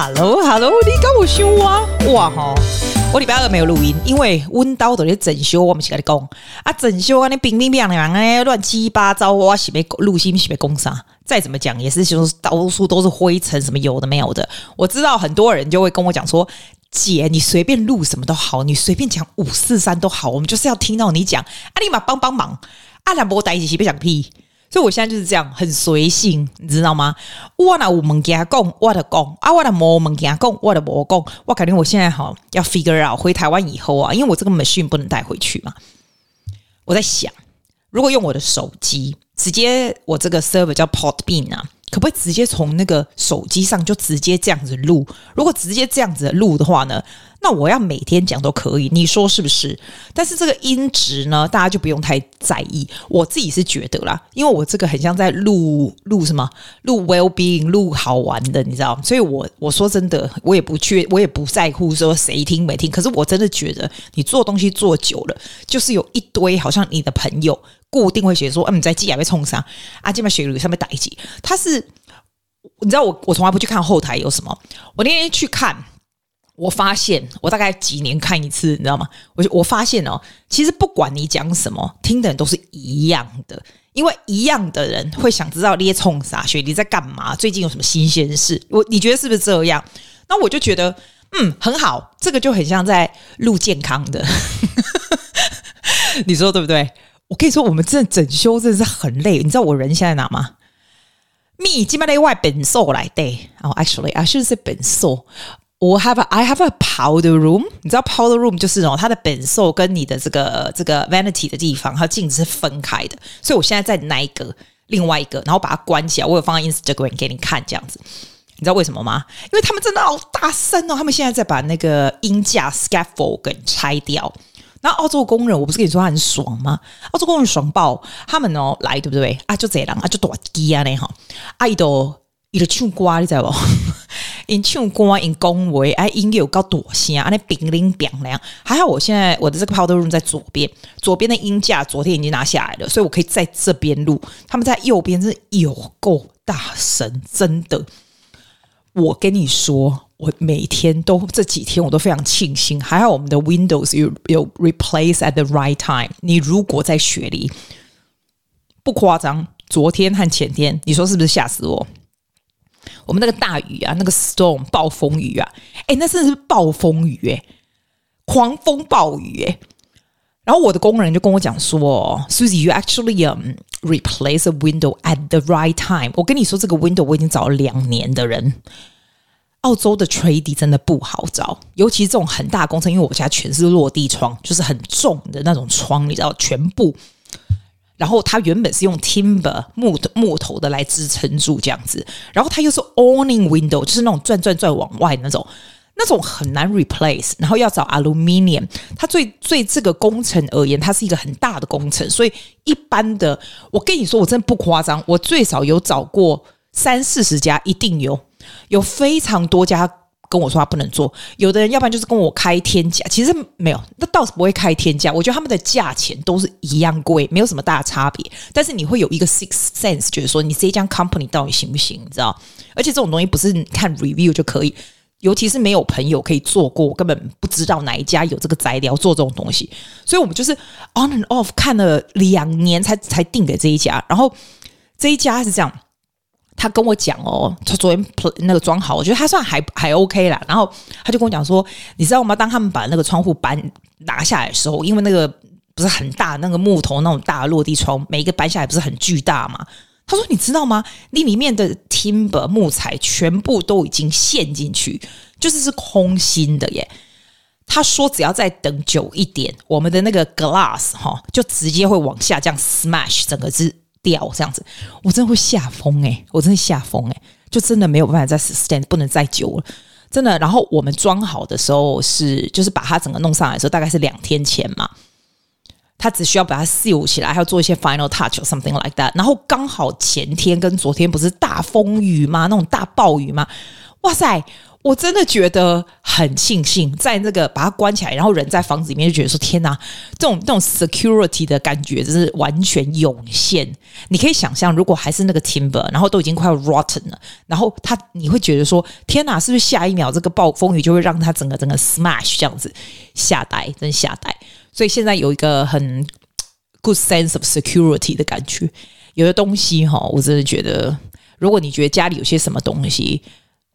Hello，Hello，你跟我修啊，哇吼！我礼拜二没有录音，因为温刀都在整修。我们是跟你讲啊，整修啊，那冰冰冰凉凉，乱七八糟，我是被录音，是被攻杀。再怎么讲，也是就是到处都是灰尘，什么有的没有的。我知道很多人就会跟我讲说，姐，你随便录什么都好，你随便讲五四三都好，我们就是要听到你讲。啊，你嘛帮帮忙，阿兰波带一起别讲屁。所以我现在就是这样，很随性，你知道吗？我那有物件讲，我的讲啊，我的无物件讲，我的无讲。我感觉我现在哈要 figure out 回台湾以后啊，因为我这个 machine 不能带回去嘛。我在想，如果用我的手机直接，我这个 server 叫 Podbean 啊，可不可以直接从那个手机上就直接这样子录？如果直接这样子录的话呢？那我要每天讲都可以，你说是不是？但是这个音质呢，大家就不用太在意。我自己是觉得啦，因为我这个很像在录录什么，录 well being，录好玩的，你知道？所以我我说真的，我也不去，我也不在乎说谁听没听。可是我真的觉得，你做东西做久了，就是有一堆好像你的朋友固定会写说，嗯，你在记啊被冲上啊，这边学语上面打一记。他是你知道我我从来不去看后台有什么，我那天去看。我发现，我大概几年看一次，你知道吗？我我发现哦，其实不管你讲什么，听的人都是一样的，因为一样的人会想知道列冲啥，雪梨在干嘛，最近有什么新鲜事。我你觉得是不是这样？那我就觉得，嗯，很好，这个就很像在录健康的，你说对不对？我跟你说，我们真的整修真的是很累。你知道我人现在哪吗？Me 今麦的外本数来对，哦，actually I should say 本兽。我 have a, I have a powder room，你知道 powder room 就是哦，它的本兽跟你的这个这个 vanity 的地方，它镜子是分开的，所以我现在在那一个另外一个，然后把它关起来，我有放在 Instagram 给你看这样子，你知道为什么吗？因为他们真的好大声哦，他们现在在把那个音架 scaffold 给拆掉，那澳洲工人，我不是跟你说他很爽吗？澳洲工人爽爆，他们哦来对不对？啊就这样啊就多低啊那哈，啊伊都伊都唱歌，你知道不？因唱歌，因恭维，哎，音乐有高多声啊，那冰凉冰凉。还好我现在我的这个 powder room 在左边，左边的音架昨天已经拿下来了，所以我可以在这边录。他们在右边是有够大声，真的。我跟你说，我每天都这几天我都非常庆幸，还好我们的 Windows 有有 replace at the right time。你如果在雪梨，不夸张，昨天和前天，你说是不是吓死我？我们那个大雨啊，那个 storm 暴风雨啊，哎，那真的是暴风雨哎，狂风暴雨哎。然后我的工人就跟我讲说，Susie，you actually um replace a window at the right time。我跟你说，这个 window 我已经找了两年的人。澳洲的 tradie 真的不好找，尤其这种很大工程，因为我家全是落地窗，就是很重的那种窗，你知道，全部。然后它原本是用 timber 木头木头的来支撑住这样子，然后它又是 awning window，就是那种转转转往外那种，那种很难 replace。然后要找 aluminium，它对对这个工程而言，它是一个很大的工程，所以一般的，我跟你说，我真的不夸张，我最少有找过三四十家，一定有，有非常多家。跟我说他不能做，有的人要不然就是跟我开天价，其实没有，那倒是不会开天价。我觉得他们的价钱都是一样贵，没有什么大差别。但是你会有一个 six sense，觉得说你这一家 company 到底行不行，你知道？而且这种东西不是看 review 就可以，尤其是没有朋友可以做过，根本不知道哪一家有这个材料做这种东西。所以我们就是 on and off 看了两年才才定给这一家，然后这一家是这样。他跟我讲哦，他昨天那个装好，我觉得他算还还 OK 啦。然后他就跟我讲说，你知道吗？当他们把那个窗户搬拿下来的时候，因为那个不是很大那个木头那种大的落地窗，每一个搬下来不是很巨大嘛？他说，你知道吗？那里面的 timber 木材全部都已经陷进去，就是是空心的耶。他说，只要再等久一点，我们的那个 glass 哈，就直接会往下这样 smash 整个是。掉这样子，我真的会吓疯诶，我真的吓疯诶，就真的没有办法再 stand，不能再久了，真的。然后我们装好的时候是，就是把它整个弄上来的时候，大概是两天前嘛。他只需要把它 seal 起来，还要做一些 final touch or something like that。然后刚好前天跟昨天不是大风雨吗？那种大暴雨吗？哇塞！我真的觉得很庆幸，在那个把它关起来，然后人在房子里面就觉得说：“天哪，这种这种 security 的感觉，就是完全涌现。”你可以想象，如果还是那个 timber，然后都已经快要 rotten 了，然后它你会觉得说：“天哪，是不是下一秒这个暴风雨就会让它整个整个 smash 这样子？”吓呆，真吓呆。所以现在有一个很 good sense of security 的感觉。有的东西哈，我真的觉得，如果你觉得家里有些什么东西，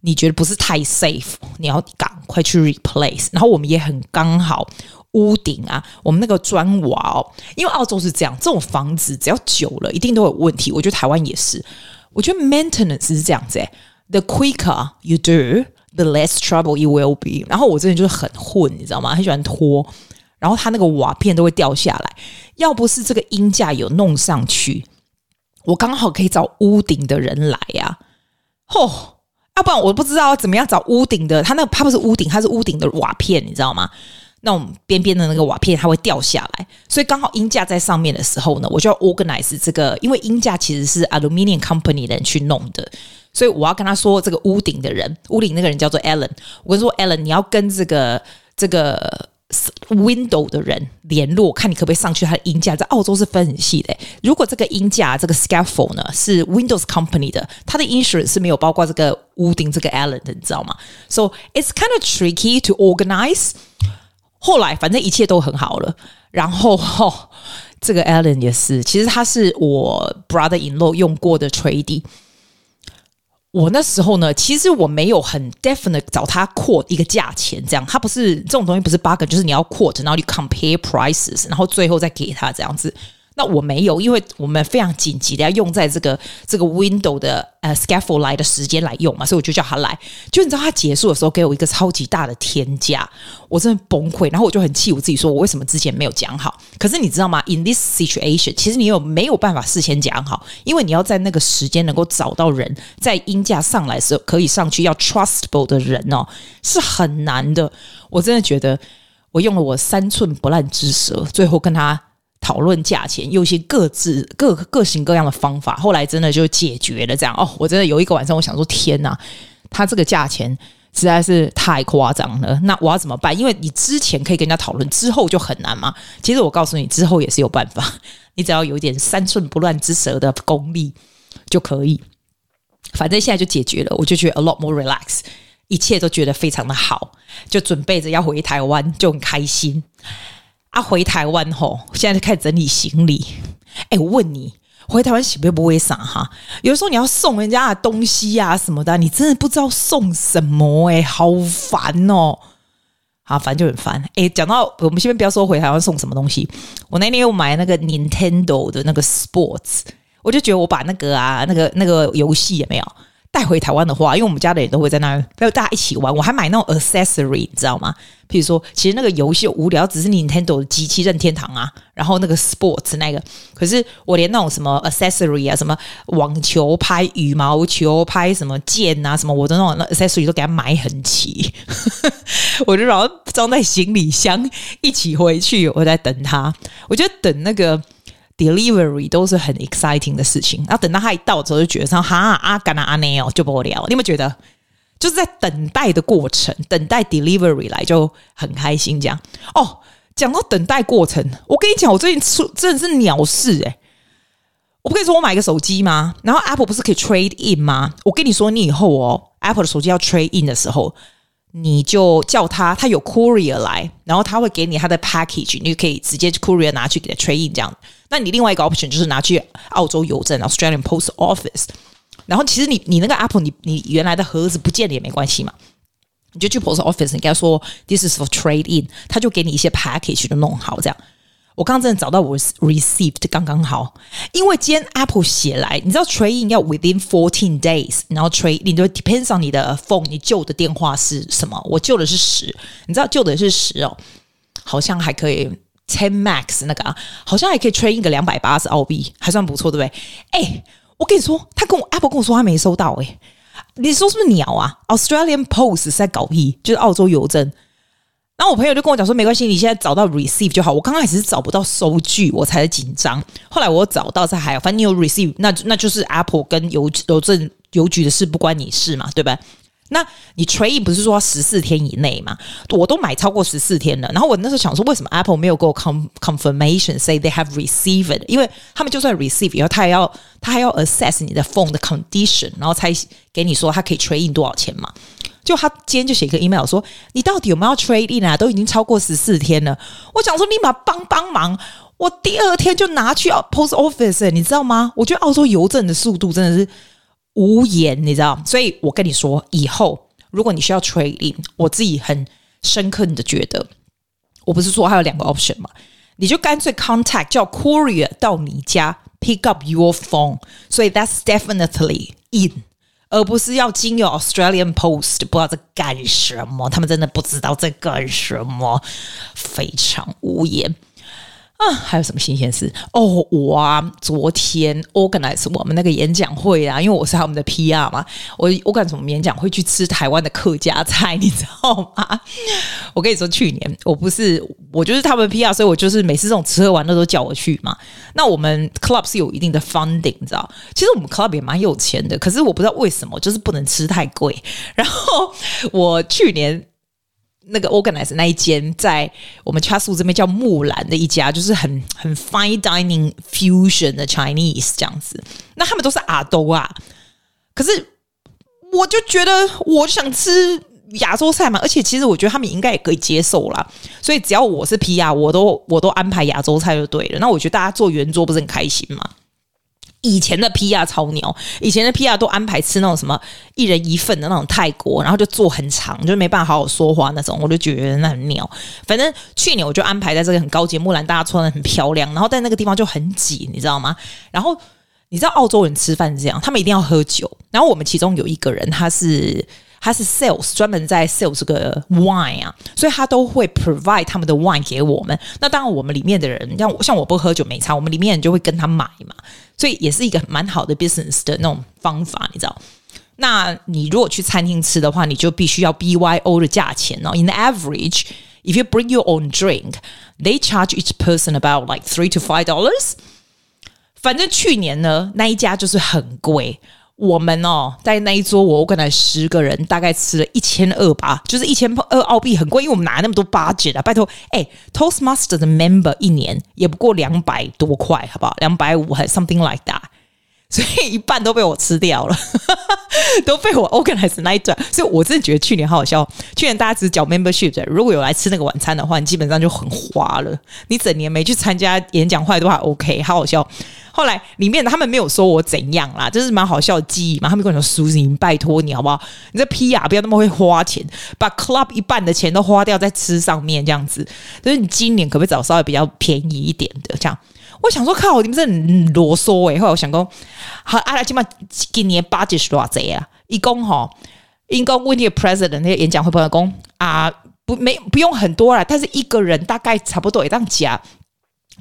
你觉得不是太 safe，你要赶快去 replace。然后我们也很刚好，屋顶啊，我们那个砖瓦哦，因为澳洲是这样，这种房子只要久了，一定都有问题。我觉得台湾也是，我觉得 maintenance 是这样子诶，the quicker you do，the less trouble you will be。然后我真的就是很混，你知道吗？很喜欢拖，然后它那个瓦片都会掉下来。要不是这个鹰架有弄上去，我刚好可以找屋顶的人来呀、啊，吼、要、不然我不知道怎么样找屋顶的，他那个它不是屋顶，他是屋顶的瓦片，你知道吗？那种边边的那个瓦片它会掉下来，所以刚好音架在上面的时候呢，我就要 organize 这个，因为音架其实是 aluminium company 的人去弄的，所以我要跟他说这个屋顶的人，屋顶那个人叫做 Alan，我跟说 Alan，你要跟这个这个。Window 的人联络，看你可不可以上去他的音架，在澳洲是分很细的。如果这个音架这个 scaffold 呢是 Windows Company 的，它的 insurance 是没有包括这个屋顶这个 Allen 的，你知道吗？So it's kind of tricky to organize。后来反正一切都很好了，然后、哦、这个 Allen 也是，其实他是我 brother-in-law 用过的 tradie。我那时候呢，其实我没有很 definite 找他 quote 一个价钱，这样，他不是这种东西，不是 bug，就是你要 quote，然后你 compare prices，然后最后再给他这样子。那我没有，因为我们非常紧急的要用在这个这个 window 的呃 scaffold 来的时间来用嘛，所以我就叫他来。就你知道他结束的时候给我一个超级大的天价，我真的崩溃。然后我就很气我自己，说我为什么之前没有讲好？可是你知道吗？In this situation，其实你有没有办法事先讲好？因为你要在那个时间能够找到人，在音价上来时候可以上去要 trustable 的人哦，是很难的。我真的觉得我用了我三寸不烂之舌，最后跟他。讨论价钱，有一些各自各各型各样的方法，后来真的就解决了。这样哦，我真的有一个晚上，我想说，天哪，他这个价钱实在是太夸张了。那我要怎么办？因为你之前可以跟人家讨论，之后就很难嘛。其实我告诉你，之后也是有办法，你只要有一点三寸不烂之舌的功力就可以。反正现在就解决了，我就觉得 a lot more relax，一切都觉得非常的好，就准备着要回台湾，就很开心。啊，回台湾吼，现在就开始整理行李。哎，我问你，回台湾喜不不会傻哈？有时候你要送人家的东西呀、啊、什么的，你真的不知道送什么哎，好烦哦！好，烦就很烦。哎，讲到我们先不要说回台湾送什么东西，我那天又买那个 Nintendo 的那个 Sports，我就觉得我把那个啊，那个那个游戏也没有。带回台湾的话，因为我们家的人都会在那儿，还有大家一起玩。我还买那种 accessory，你知道吗？譬如说，其实那个游戏无聊，只是 Nintendo 的机器任天堂啊，然后那个 sports 那个，可是我连那种什么 accessory 啊，什么网球拍、羽毛球拍、什么剑啊，什么我的那种 accessory 都给他买很齐，我就然后装在行李箱一起回去。我在等他，我觉得等那个。Delivery 都是很 exciting 的事情，然后等到他一到之后，就觉得说哈啊干那阿内哦就不了。你有没有觉得，就是在等待的过程，等待 delivery 来就很开心这样哦。讲到等待过程，我跟你讲，我最近出真的是鸟事诶、我不跟你说，我买个手机吗？然后 Apple 不是可以 trade in 吗？我跟你说，你以后哦，Apple 的手机要 trade in 的时候。你就叫他，他有 courier 来，然后他会给你他的 package，你就可以直接 courier 拿去给他 trade in 这样。那你另外一个 option 就是拿去澳洲邮政 Australian Post Office，然后其实你你那个 Apple 你你原来的盒子不见了也没关系嘛，你就去 Post Office，你跟他说 This is for trade in，他就给你一些 package 就弄好这样。我刚刚真的找到我 received 刚刚好，因为今天 Apple 写来，你知道 trading 要 within fourteen days，然后 trade in 就 depends on 你的 phone，你旧的电话是什么？我旧的是十，你知道旧的是十哦，好像还可以 ten max 那个啊，好像还可以 trade in 个两百八十澳币，还算不错，对不对？哎，我跟你说，他跟我 Apple 跟我说他没收到，哎，你说是不是鸟啊？Australian Post 是在搞屁，就是澳洲邮政。然后我朋友就跟我讲说，没关系，你现在找到 receive 就好。我刚开始是找不到收据，我才紧张。后来我找到才还好，反正你有 receive，那那就是 Apple 跟邮邮政邮局的事，不关你事嘛，对吧？那你 trade in 不是说十四天以内嘛？我都买超过十四天了。然后我那时候想说，为什么 Apple 没有给我 confirmation say they have received？因为他们就算 receive 以后，他还要他还要 assess 你的 phone 的 condition，然后才给你说他可以 trade in 多少钱嘛？就他今天就写一个 email 说，你到底有没有 trade in 啊？都已经超过十四天了。我想说立马帮帮忙，我第二天就拿去 post office，你知道吗？我觉得澳洲邮政的速度真的是。无言，你知道，所以我跟你说，以后如果你需要 trade in，我自己很深刻的觉得，我不是说还有两个 option 吗？你就干脆 contact 叫 courier 到你家 pick up your phone，所以 that's definitely in，而不是要经由 Australian Post，不知道在干什么，他们真的不知道在干什么，非常无言。啊，还有什么新鲜事？哦，我啊，昨天 organize 我们那个演讲会啊，因为我是他们的 PR 嘛，我 organize 我们演讲会去吃台湾的客家菜，你知道吗？我跟你说，去年我不是我就是他们 PR，所以我就是每次这种吃喝玩乐都叫我去嘛。那我们 club 是有一定的 funding，你知道？其实我们 club 也蛮有钱的，可是我不知道为什么就是不能吃太贵。然后我去年。那个 organize 那一间在我们 Chatswood 这边叫木兰的一家，就是很很 fine dining fusion 的 Chinese 这样子。那他们都是阿兜啊，可是我就觉得我想吃亚洲菜嘛，而且其实我觉得他们应该也可以接受啦。所以只要我是 PR，我都我都安排亚洲菜就对了。那我觉得大家坐圆桌不是很开心吗？以前的 PR 超牛，以前的 PR 都安排吃那种什么一人一份的那种泰国，然后就坐很长，就没办法好好说话那种，我就觉得那很牛。反正去年我就安排在这个很高级木兰，大家穿的很漂亮，然后在那个地方就很挤，你知道吗？然后你知道澳洲人吃饭是这样，他们一定要喝酒。然后我们其中有一个人，他是。他是 sales，专门在 sales 这个 wine 啊，所以他都会 provide 他们的 wine 给我们。那当然，我们里面的人，像像我不喝酒没差，我们里面人就会跟他买嘛，所以也是一个蛮好的 business 的那种方法，你知道？那你如果去餐厅吃的话，你就必须要 BYO 的价钱哦。In the average, if you bring your own drink, they charge each person about like three to five dollars。反正去年呢，那一家就是很贵。我们哦，在那一桌，我跟他十个人，大概吃了一千二吧，就是一千二澳币，很贵，因为我们拿那么多八折啊，拜托，哎，Toastmaster 的 member 一年也不过两百多块，好不好？两百五还 something like that。所以一半都被我吃掉了，都被我 organize 那一段，所以我真的觉得去年好好笑。去年大家只缴 membership，如果有来吃那个晚餐的话，你基本上就很花了。你整年没去参加演讲会的话，OK，好好笑。后来里面他们没有说我怎样啦，这是蛮好笑的记忆嘛。他们跟我说：“Susie，拜托你好不好？你这 PR 不要那么会花钱，把 club 一半的钱都花掉在吃上面，这样子。就是你今年可不可以找稍微比较便宜一点的这样？”我想说，靠，你们这很啰嗦诶。后来我想说，好，阿拉起码今年 budget 是多少啊？一共哈，一共问你 president 那个演讲会不会讲啊？不，没不用很多啦，但是一个人大概差不多也当加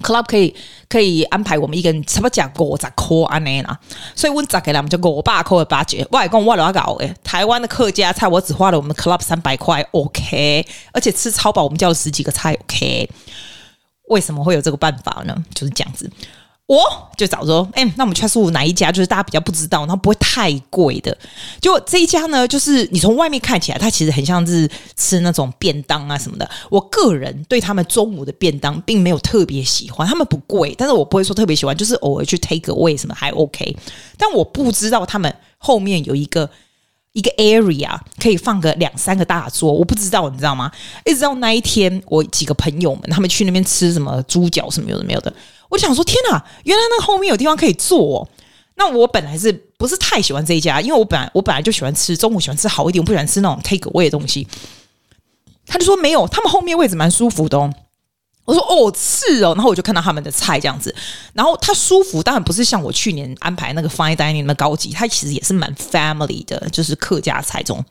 club 可以可以安排我们一个人差不多讲五十块安尼啦。所以问十个人就五百块的 budget。我还讲我了搞诶，台湾的客家菜我只花了我们 club 三百块，OK，而且吃超饱，我们叫了十几个菜，OK。为什么会有这个办法呢？就是这样子，我就找说，哎、那我们 Chatswood 哪一家就是大家比较不知道，然后不会太贵的？就这一家呢，就是你从外面看起来，它其实很像是吃那种便当啊什么的。我个人对他们中午的便当并没有特别喜欢，他们不贵，但是我不会说特别喜欢，就是偶尔去 take away 什么还 OK。但我不知道他们后面有一个。一个 area 可以放个两三个大桌，我不知道，你知道吗？一直到那一天，我几个朋友们他们去那边吃什么猪脚什么有的没有的，我想说天哪，原来那个后面有地方可以坐哦。那我本来是不是太喜欢这一家？因为我本来我本来就喜欢吃中午喜欢吃好一点，我不喜欢吃那种 take away 的东西。他就说没有，他们后面位置蛮舒服的哦。我说哦是哦，然后我就看到他们的菜这样子，然后它舒服，当然不是像我去年安排那个 fine dining 那么高级，它其实也是蛮 family 的，就是客家菜中。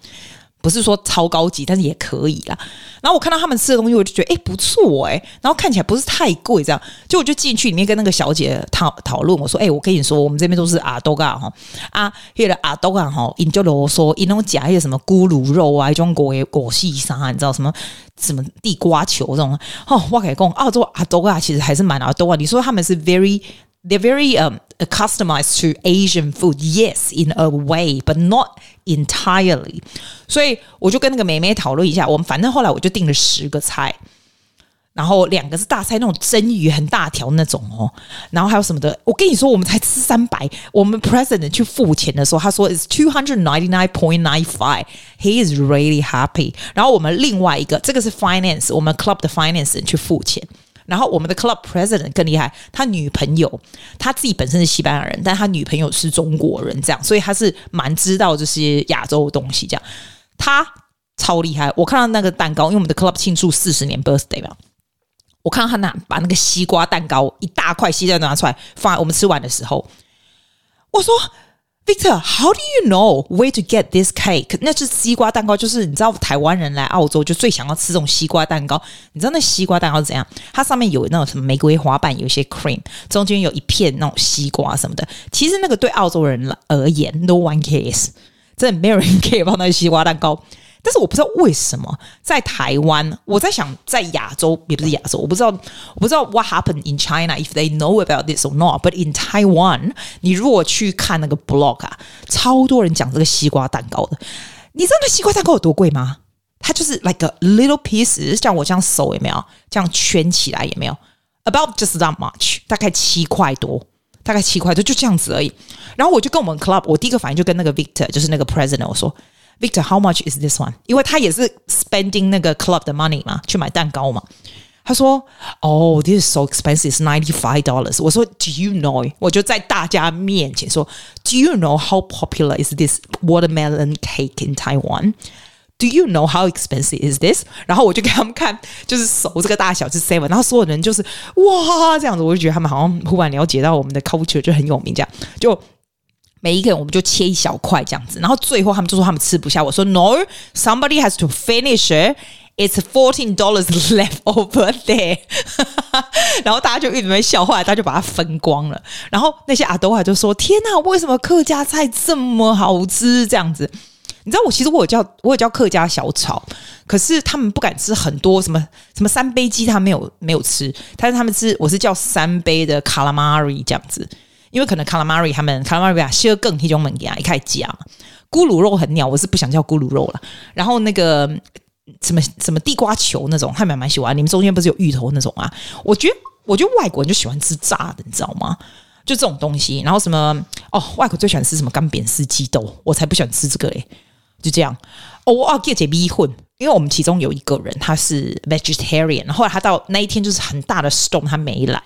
不是说超高级，但是也可以啦。然后我看到他们吃的东西，我就觉得哎不错哎，然后看起来不是太贵，这样就我就进去里面跟那个小姐讨讨论，我说哎，我跟你说，我们这边都是阿多嘎哈啊，那个阿多嘎哈，你就啰嗦，一种夹一些什么咕噜肉啊，一种果果细沙，你知道什么什么地瓜球这种哦，我跟你讲，澳洲阿多嘎其实还是蛮阿多嘎。你说他们是 very they're very um customized to Asian food. Yes, in a way, but not entirely. 所以我就跟那个妹妹讨论一下，我们反正后来我就订了十个菜。然后两个是大菜，那种蒸鱼很大条那种哦，然后还有什么的？我跟你说，我们才吃三百。我们 president 去付钱的时候，他说 is two hundred ninety nine point nine five。He is really happy。然后我们另外一个，这个是 finance，我们 club 的 finance 人去付钱。 然后我们的 club president 更厉害，他女朋友他自己本身是西班牙人，但他女朋友是中国人，这样，所以他是蛮知道这些亚洲的东西。这样，他超厉害。我看到那个蛋糕，因为我们的 club 庆祝四十年 birthday 嘛。我看到他拿把那个西瓜蛋糕一大块西瓜拿出来放在我们吃完的时候，我说：“Victor，how do you know where to get this cake？” 那是西瓜蛋糕，就是你知道台湾人来澳洲就最想要吃这种西瓜蛋糕。你知道那西瓜蛋糕是怎样？它上面有那种什么玫瑰花瓣，有一些 cream，中间有一片那种西瓜什么的。其实那个对澳洲人而言，no one cares，真的没有人 care 放那西瓜蛋糕。但是我不知道为什么在台湾，我在想在亚洲也不是亚洲，我不知道我不知道 what happened in China if they know about this or not。But in Taiwan，你如果去看那个 blog 啊，超多人讲这个西瓜蛋糕的。你知道那西瓜蛋糕有多贵吗？它就是 like a little piece，像我这样手有没有这样圈起来也没有？About just that much，大概七块多，大概七块多就这样子而已。然后我就跟我们 club，我第一个反应就跟那个 Victor，就是那个 president，我说。Victor, how much is this one？因为他也是 spending 那个 club 的 money 嘛，去买蛋糕嘛。他说：“Oh, this is so expensive, ninety five dollars。”我说：“Do you know？” 我就在大家面前说：“Do you know how popular is this watermelon cake in Taiwan? Do you know how expensive is this？” 然后我就给他们看，就是手这个大小是 seven，然后所有人就是哇这样子，我就觉得他们好像忽然了解到我们的 culture 就很有名，这样就。 每一个人我们就切一小块这样子，然后最后他们就说他们吃不下。我说 No，somebody has to finish it. It's fourteen dollars left over there。然后大家就一直在笑，后来大家就把它分光了。然后那些阿兜还就说：“天哪，为什么客家菜这么好吃？”这样子，你知道我其实我有叫我有叫客家小炒，可是他们不敢吃很多什么什么三杯鸡，他没有没有吃，但是他们吃我是叫三杯的 calamari 这样子。因为可能卡拉玛瑞他们卡拉玛瑞啊，希更那种门给啊，一开始讲咕噜肉很鸟，我是不想叫咕噜肉了。然后那个什么什么地瓜球那种，还蛮蛮喜欢。你们中间不是有芋头那种啊？我觉得我觉得外国人就喜欢吃炸的，你知道吗？就这种东西。然后什么哦，外国最喜欢吃什么干煸四季豆，我才不喜欢吃这个嘞。就这样哦，我要给姐逼混，因为我们其中有一个人他是 vegetarian，后来他到那一天就是很大的 storm，他没来。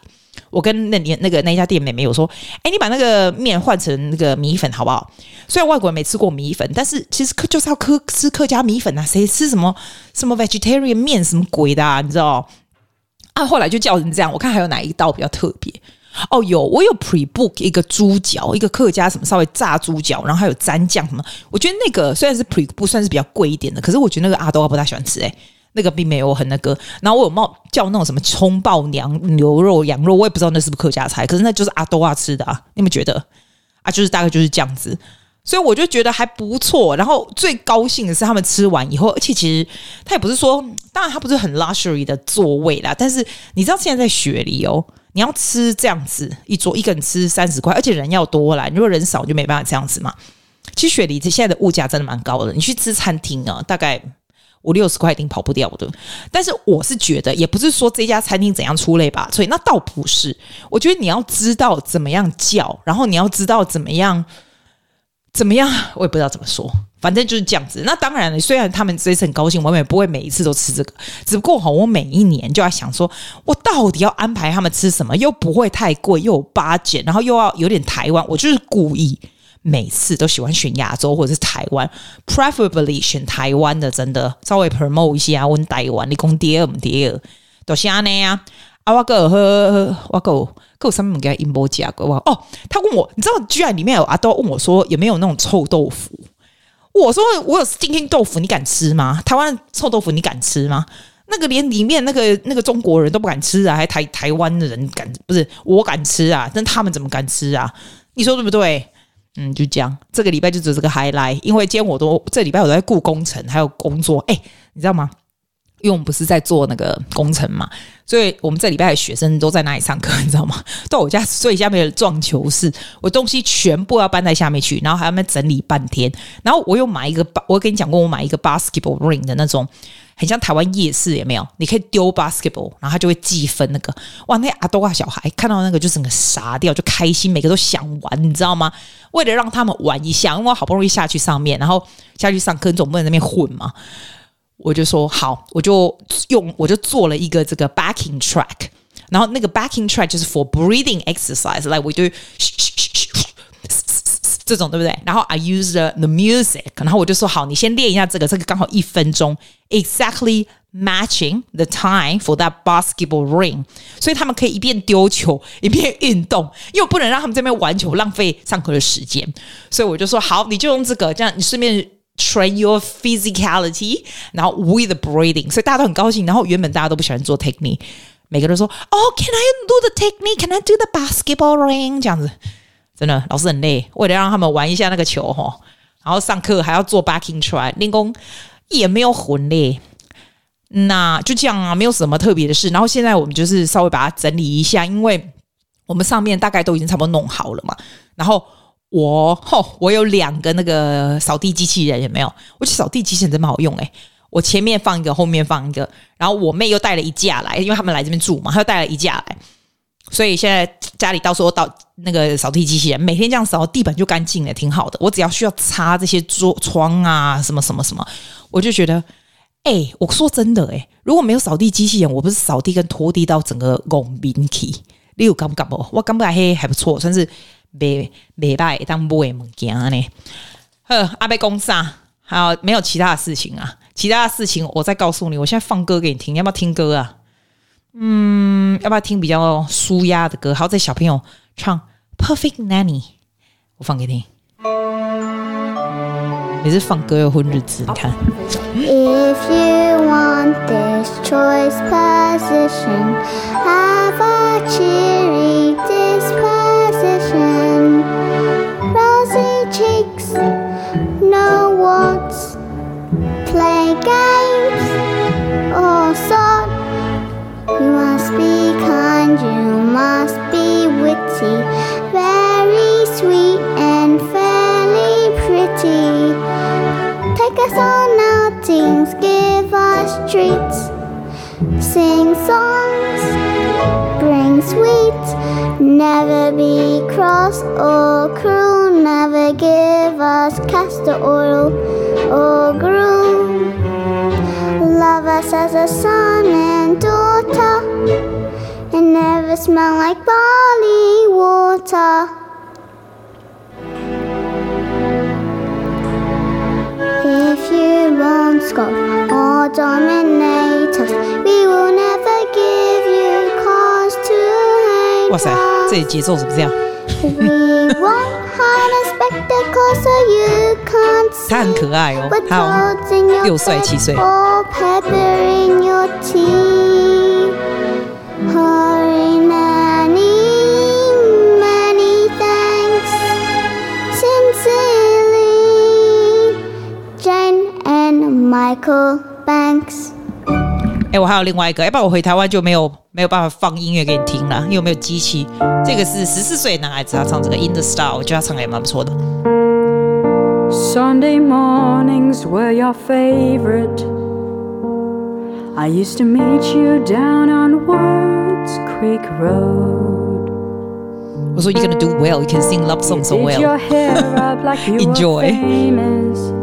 我跟那年那个那家店妹妹我说：“哎，你把那个面换成那个米粉好不好？虽然外国人没吃过米粉，但是其实客就是要客吃客家米粉啊，谁吃什么什么 vegetarian 面什么鬼的啊？你知道？啊，后来就叫成这样。我看还有哪一道比较特别？哦，有我有 pre book 一个猪脚，一个客家什么稍微炸猪脚，然后还有蘸酱什么。我觉得那个虽然是 pre 不算是比较贵一点的，可是我觉得那个阿兜不大喜欢吃哎。”那个并没有很那个，然后我有冒叫那种什么葱爆娘牛肉羊肉，我也不知道那是不是客家菜，可是那就是阿多啊吃的啊，你们觉得啊？就是大概就是这样子，所以我就觉得还不错。然后最高兴的是他们吃完以后，而且其实他也不是说，当然他不是很 luxury 的座位啦，但是你知道现在在雪梨哦，你要吃这样子一桌一个人吃三十块，而且人要多啦，如果人少就没办法这样子嘛。其实雪梨这现在的物价真的蛮高的，你去吃餐厅啊，大概。五六十块一定跑不掉的，但是我是觉得，也不是说这家餐厅怎样出类拔萃，那倒不是。我觉得你要知道怎么样叫，然后你要知道怎么样怎么样，我也不知道怎么说，反正就是这样子。那当然了，虽然他们这次很高兴，我也不会每一次都吃这个，只不过哈，我每一年就要想说，我到底要安排他们吃什么，又不会太贵，又有 budget，然后又要有点台湾，我就是故意。每次都喜欢选亚洲或者是台湾，preferably 选台湾的，真的稍微 promote 一下啊。问台湾，你讲第二不第二？都是安尼啊。啊，我哥呵，我哥哥上面给他 inbox 加过哇。哦，他问我，你知道居然里面有阿都问我说有没有那种臭豆腐？我说我有 stinking 豆腐，你敢吃吗？台湾臭豆腐你敢吃吗？那个连里面那个那个中国人都不敢吃啊，还台台湾的人敢？不是我敢吃啊，但他们怎么敢吃啊？你说对不对？嗯，就这样。这个礼拜就只是个 highlight，因为今天我都这礼拜我都在顾工程，还有工作。哎，你知道吗？因为我们不是在做那个工程嘛，所以我们这礼拜的学生都在那里上课？你知道吗？到我家，所以下面的撞球室，我东西全部要搬在下面去，然后还要那整理半天。然后我又买一个，我跟你讲过，我买一个 basketball ring 的那种，很像台湾夜市有没有？你可以丢 basketball，然后他就会计分那个。哇，那阿多啊小孩看到那个就整个傻掉，就开心，每个都想玩，你知道吗？为了让他们玩一下，因为我好不容易下去上面，然后下去上课，总不能在那边混嘛。我就说好，我就用我就做了一个这个 backing track，然后那个 backing track 就是 for breathing exercise，like 我就这种对不对？然后 I use the the music，然后我就说好，你先练一下这个，这个刚好一分钟，exactly matching the time for that basketball ring，所以他们可以一边丢球一边运动，因为我不能让他们这边玩球浪费上课的时间，所以我就说好，你就用这个，这样你顺便。Train your physicality，然后 with the breathing，所以大家都很高兴。然后原本大家都不喜欢做 technique，每个人都说：“哦，Can I do the technique? Can I do the basketball ring？” 这样子， 真的老师很累，为了让他们玩一下那个球哈，然后上课还要做 backing track，练功也没有混累。那就这样啊，没有什么特别的事。然后现在我们就是稍微把它整理一下，因为我们上面大概都已经差不多弄好了嘛。然后。我吼，我有两个那个扫地机器人，有没有？我觉得扫地机器人真蛮好用诶。我前面放一个，后面放一个，然后我妹又带了一架来，因为他们来这边住嘛，她又带了一架来，所以现在家里到时候到那个扫地机器人，每天这样扫地板就干净了，挺好的。我只要需要擦这些桌窗啊，什么什么什么，我就觉得，哎、我说真的诶，如果没有扫地机器人，我不是扫地跟拖地到整个拱民气，你有感不感不？我感觉还还不错，算是。没没拜当买物件呢？呵，阿贝公啥？还有没有其他的事情啊？其他的事情我再告诉你。我现在放歌给你听，你要不要听歌啊？嗯，要不要听比较舒压的歌？好，这小朋友唱《Perfect Nanny》，我放给你。每次放歌又混日子，你看。If you want this choice position, have a cheery No words, play games very sweet and fairly pretty. Take us on outings, give us treats, sing songs, bring sweets, never be cross or cruel. Never give us castor oil or gruel. Love us as a son and daughter, never smell like barley water. If you won't scoff or dominate us, we will never give you cause to hate 哇塞，这里节奏怎么这样？ We won't 他很可爱哦，他六岁七岁。 哎，我还有另外一个，要不然我回台湾就没有没有办法放音乐给你听了，因为我没有机器。这个是十四岁男孩子，他唱这个《In the Style》，我觉得他唱的也蛮不错的。Sunday mornings were your favorite. I used to meet you down on Woods Creek Road. 我说 You're gonna do well. You can sing love songs so well. Enjoy.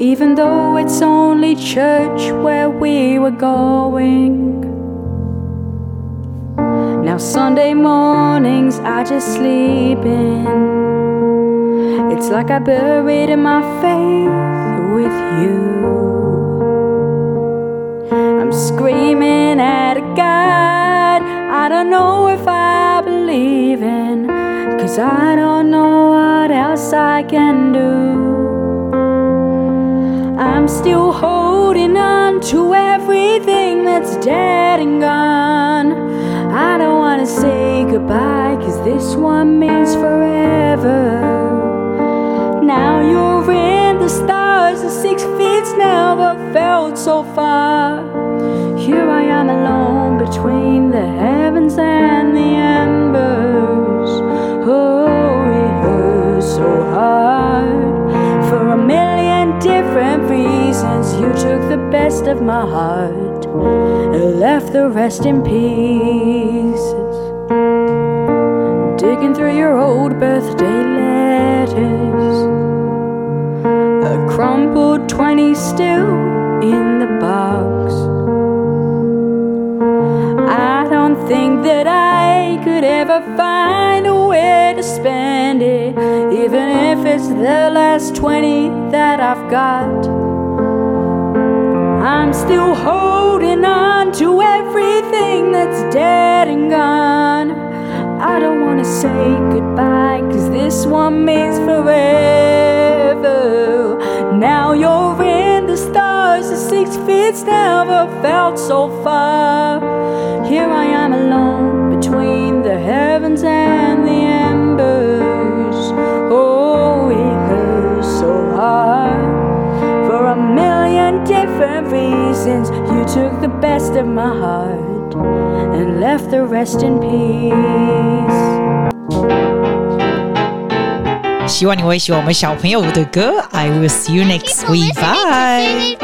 Even though it's only church where we were going. Now, Sunday mornings I just sleep in. It's like I buried in my faith with you. I'm screaming at a God I don't know if I believe in. Cause I don't know what else I can do. I'm still holding on to everything that's dead and gone. I don't wanna say goodbye, cause this one means forever. Now you're in the stars, and six feet it's never felt so far. Here I am alone between the heavens and you took the best of my heart and left the rest in pieces. Digging through your old birthday letters, a crumpled 20 still in the box. I don't think that I could ever find a way to spend it, even if it's the last 20 that I've got. I'm still holding on to everything that's dead and gone. I don't wanna say goodbye, cause this one means forever. Now you're in the stars, the six feet's never felt so far. Here I am alone between the heavens and the reasons, you took the best of my heart and left the rest in peace. 希望你会喜欢我们小朋友的歌。I will see you next week. Bye.